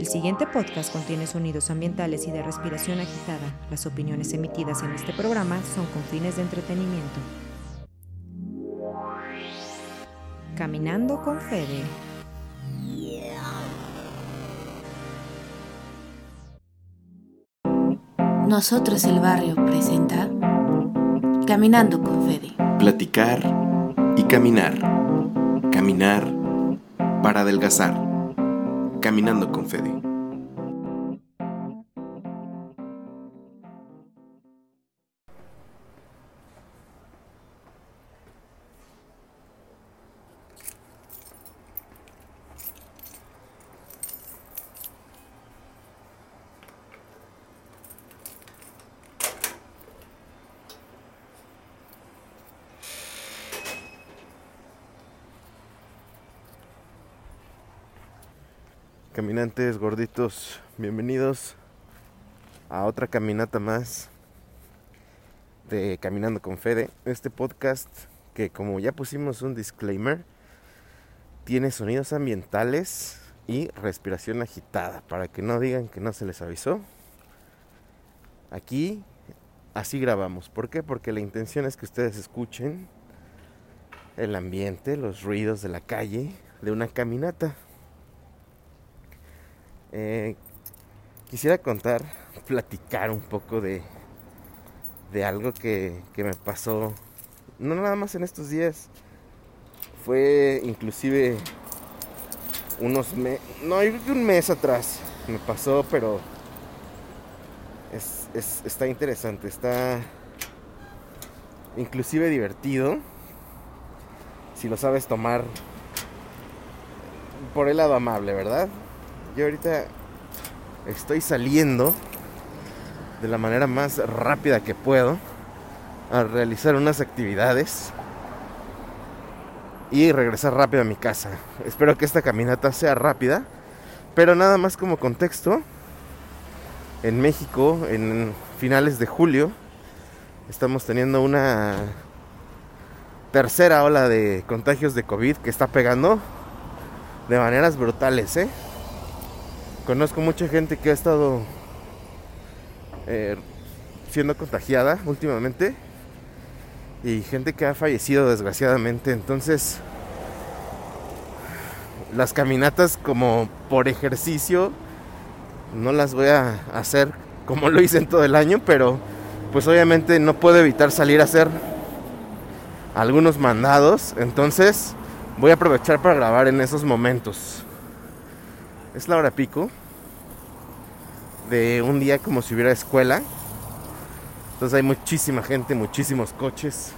El siguiente podcast contiene sonidos ambientales y de respiración agitada. Las opiniones emitidas en este programa son con fines de entretenimiento. Caminando con Fede. Nosotros el barrio presenta Caminando con Fede. Platicar y caminar. Caminar para adelgazar. Caminando con Fede. Caminantes gorditos, bienvenidos a otra caminata más de Caminando con Fede. Este podcast que como ya pusimos un disclaimer, tiene sonidos ambientales y respiración agitada, para que no digan que no se les avisó. Aquí así grabamos. ¿Por qué? Porque la intención es que ustedes escuchen el ambiente, los ruidos de la calle, de una caminata. Eh, quisiera contar, platicar un poco de, de algo que, que me pasó, no nada más en estos días, fue inclusive unos meses, no, yo creo que un mes atrás me pasó, pero es, es, está interesante, está inclusive divertido, si lo sabes tomar por el lado amable, ¿verdad? Yo ahorita estoy saliendo de la manera más rápida que puedo a realizar unas actividades y regresar rápido a mi casa. Espero que esta caminata sea rápida, pero nada más como contexto. En México, en finales de julio, estamos teniendo una tercera ola de contagios de COVID que está pegando de maneras brutales, ¿eh? Conozco mucha gente que ha estado eh, siendo contagiada últimamente y gente que ha fallecido desgraciadamente. Entonces, las caminatas como por ejercicio no las voy a hacer como lo hice en todo el año, pero pues obviamente no puedo evitar salir a hacer algunos mandados. Entonces, voy a aprovechar para grabar en esos momentos. Es la hora pico de un día como si hubiera escuela. Entonces hay muchísima gente, muchísimos coches.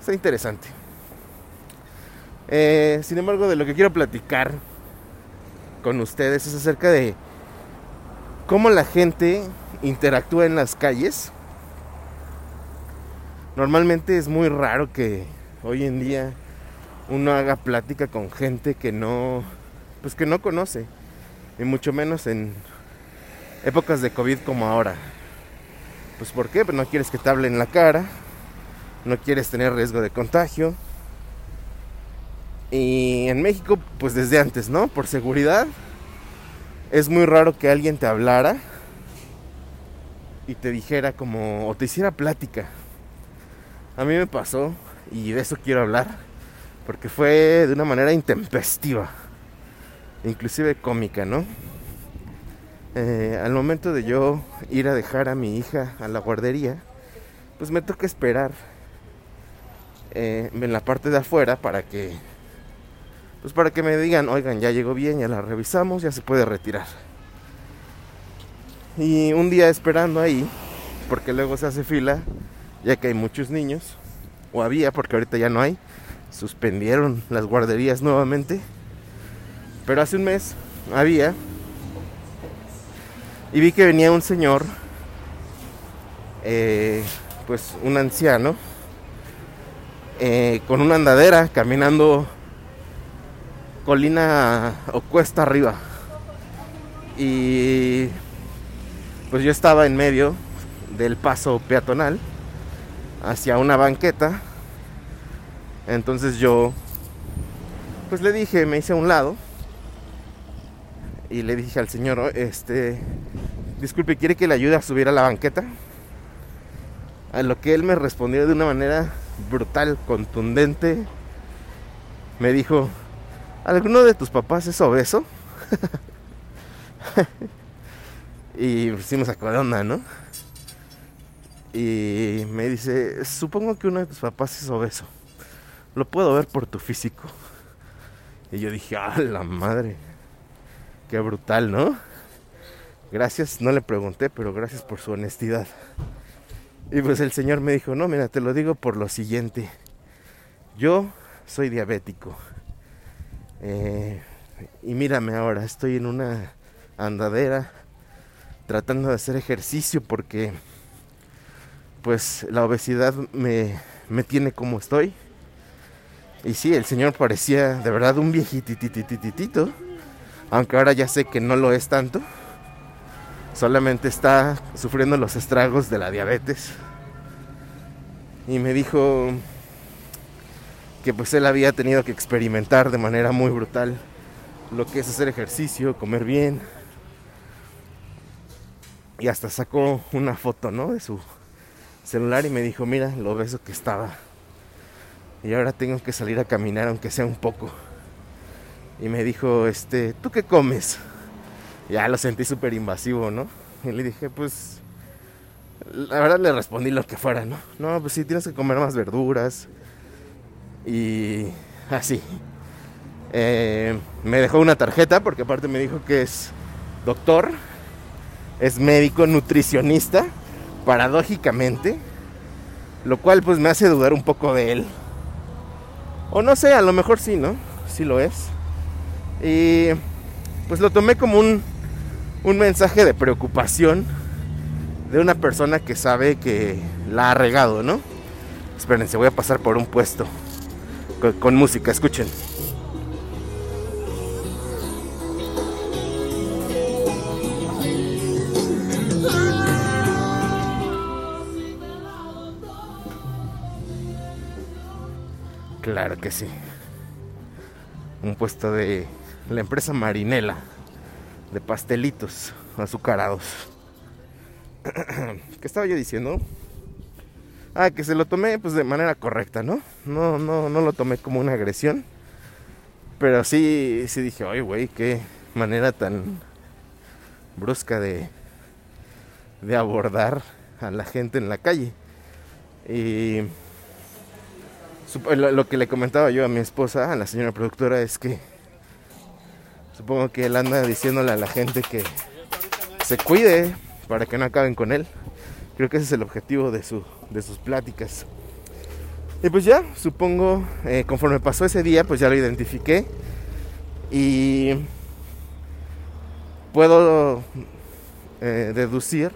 Está interesante. Eh, sin embargo, de lo que quiero platicar con ustedes es acerca de cómo la gente interactúa en las calles. Normalmente es muy raro que hoy en día uno haga plática con gente que no pues que no conoce, y mucho menos en épocas de COVID como ahora. Pues ¿por qué? Pues no quieres que te hablen en la cara, no quieres tener riesgo de contagio. Y en México, pues desde antes, ¿no? Por seguridad, es muy raro que alguien te hablara y te dijera como, o te hiciera plática. A mí me pasó, y de eso quiero hablar, porque fue de una manera intempestiva inclusive cómica, ¿no? Eh, al momento de yo ir a dejar a mi hija a la guardería, pues me toca esperar eh, en la parte de afuera para que, pues para que me digan, oigan, ya llegó bien, ya la revisamos, ya se puede retirar. Y un día esperando ahí, porque luego se hace fila, ya que hay muchos niños, o había, porque ahorita ya no hay, suspendieron las guarderías nuevamente pero hace un mes había. Y vi que venía un señor, eh, pues un anciano, eh, con una andadera caminando colina o cuesta arriba. Y pues yo estaba en medio del paso peatonal hacia una banqueta. Entonces yo pues le dije, me hice a un lado Y le dije al señor, "Oh, este, disculpe, ¿quiere que le ayude a subir a la banqueta? A lo que él me respondió de una manera brutal, contundente. Me dijo, ¿alguno de tus papás es obeso? y sí me sacó de onda, ¿no? Y me dice, supongo que uno de tus papás es obeso. Lo puedo ver por tu físico. Y yo dije, ah, la madre. Qué brutal, ¿no? Gracias, no le pregunté, pero gracias por su honestidad. Y pues el señor me dijo, no, mira, te lo digo por lo siguiente. Yo soy diabético. Eh, y mírame ahora, estoy en una andadera tratando de hacer ejercicio porque pues la obesidad me, me tiene como estoy. Y sí, el señor parecía de verdad un viejititititito. Aunque ahora ya sé que no lo es tanto. Solamente está sufriendo los estragos de la diabetes. Y me dijo que pues él había tenido que experimentar de manera muy brutal lo que es hacer ejercicio, comer bien. Y hasta sacó una foto, ¿no? De su celular y me dijo, mira lo obeso que estaba. Y ahora tengo que salir a caminar aunque sea un poco. Y me dijo, este, ¿tú qué comes? Ya lo sentí súper invasivo, ¿no? Y le dije, pues, la verdad le respondí lo que fuera, ¿no? No, pues sí, tienes que comer más verduras. Y así. Eh, me dejó una tarjeta porque aparte me dijo que es doctor, es médico, nutricionista, paradójicamente. Lo cual pues me hace dudar un poco de él. O no sé, a lo mejor sí, ¿no? Sí lo es. Y pues lo tomé como un, un mensaje de preocupación de una persona que sabe que la ha regado, ¿no? Espérense, voy a pasar por un puesto con, con música, escuchen. Claro que sí. Un puesto de la empresa Marinela de pastelitos azucarados. ¿Qué estaba yo diciendo? Ah, que se lo tomé pues de manera correcta, ¿no? No, no, no lo tomé como una agresión. Pero sí, sí dije, oye, güey, qué manera tan brusca de, de abordar a la gente en la calle. Y lo, lo que le comentaba yo a mi esposa, a la señora productora, es que supongo que él anda diciéndole a la gente que se cuide para que no acaben con él. Creo que ese es el objetivo de, su, de sus pláticas. Y pues ya, supongo, eh, conforme pasó ese día, pues ya lo identifiqué. Y puedo eh, deducir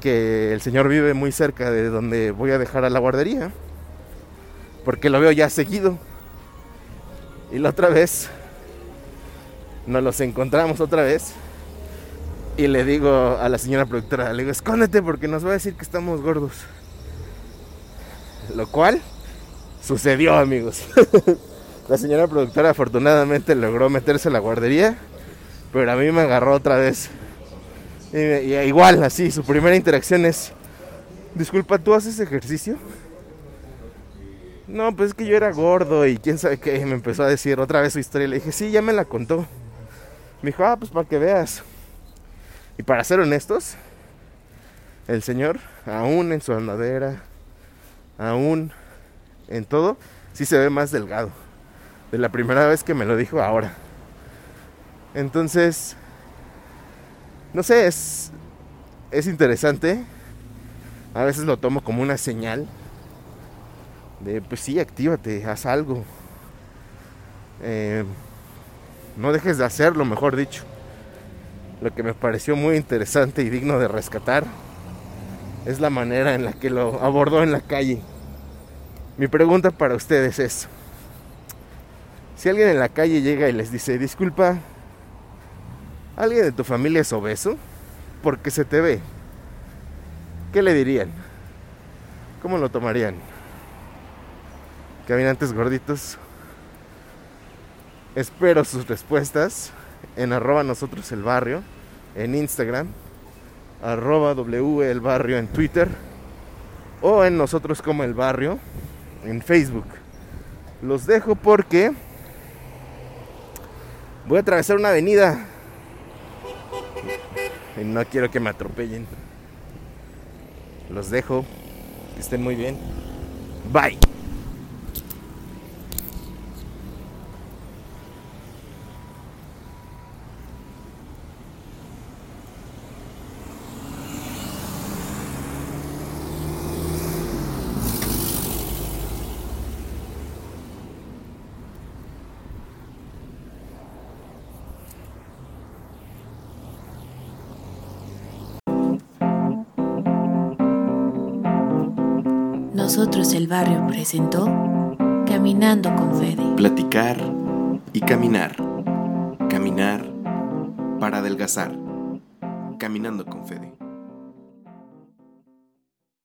que el señor vive muy cerca de donde voy a dejar a la guardería. Porque lo veo ya seguido. Y la otra vez nos los encontramos otra vez. Y le digo a la señora productora, le digo, escóndete porque nos va a decir que estamos gordos. Lo cual sucedió, amigos. la señora productora afortunadamente logró meterse a la guardería, pero a mí me agarró otra vez. Y, y igual, así, su primera interacción es, disculpa, ¿tú haces ejercicio? No, pues es que yo era gordo y quién sabe qué. Me empezó a decir otra vez su historia. Le dije, sí, ya me la contó. Me dijo, ah, pues para que veas. Y para ser honestos, el señor, aún en su andadera, aún en todo, sí se ve más delgado. De la primera vez que me lo dijo ahora. Entonces, no sé, es, es interesante. A veces lo tomo como una señal de, pues sí, actívate, haz algo. Eh, no dejes de hacerlo, mejor dicho. Lo que me pareció muy interesante y digno de rescatar es la manera en la que lo abordó en la calle. Mi pregunta para ustedes es, si alguien en la calle llega y les dice, disculpa, ¿alguien de tu familia es obeso? Porque se te ve. ¿Qué le dirían? ¿Cómo lo tomarían? Caminantes gorditos. Espero sus respuestas en arroba nosotros el barrio, en Instagram, arroba W el barrio en Twitter o en nosotros como el barrio en Facebook. Los dejo porque voy a atravesar una avenida y no quiero que me atropellen. Los dejo. Que estén muy bien. Bye. Nosotros el barrio presentó Caminando con Fede. Platicar y caminar. Caminar para adelgazar. Caminando con Fede.